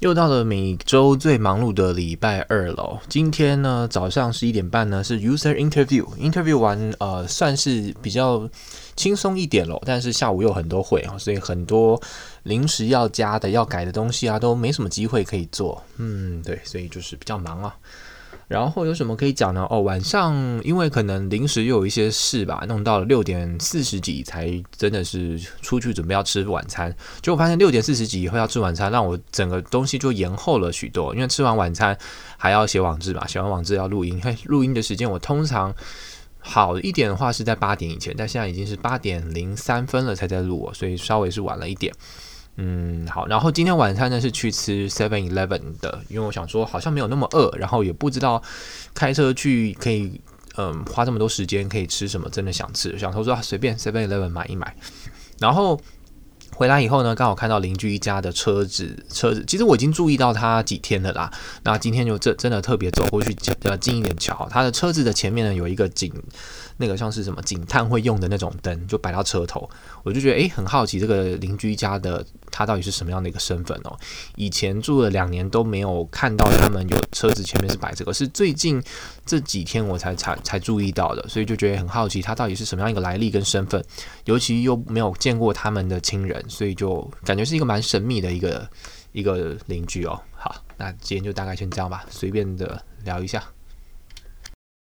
又到了每周最忙碌的礼拜二喽。今天呢，早上十一点半呢是 user interview，interview 完呃算是比较轻松一点咯，但是下午又很多会啊，所以很多临时要加的、要改的东西啊，都没什么机会可以做。嗯，对，所以就是比较忙啊。然后有什么可以讲呢？哦，晚上因为可能临时又有一些事吧，弄到了六点四十几才真的是出去准备要吃晚餐。结果发现六点四十几以后要吃晚餐，让我整个东西就延后了许多。因为吃完晚餐还要写网志嘛，写完网志要录音。嘿，录音的时间我通常好一点的话是在八点以前，但现在已经是八点零三分了才在录，所以稍微是晚了一点。嗯，好，然后今天晚餐呢是去吃 Seven Eleven 的，因为我想说好像没有那么饿，然后也不知道开车去可以嗯花这么多时间可以吃什么，真的想吃，想说说随便 Seven Eleven 买一买，然后。回来以后呢，刚好看到邻居一家的车子，车子其实我已经注意到他几天了啦。那今天就真真的特别走过去，呃，近一点瞧，他的车子的前面呢有一个警，那个像是什么警探会用的那种灯，就摆到车头。我就觉得诶，很好奇这个邻居家的他到底是什么样的一个身份哦。以前住了两年都没有看到他们有车子前面是摆这个，是最近这几天我才才才注意到的，所以就觉得很好奇他到底是什么样一个来历跟身份，尤其又没有见过他们的亲人。所以就感觉是一个蛮神秘的一个一个邻居哦。好，那今天就大概先这样吧，随便的聊一下。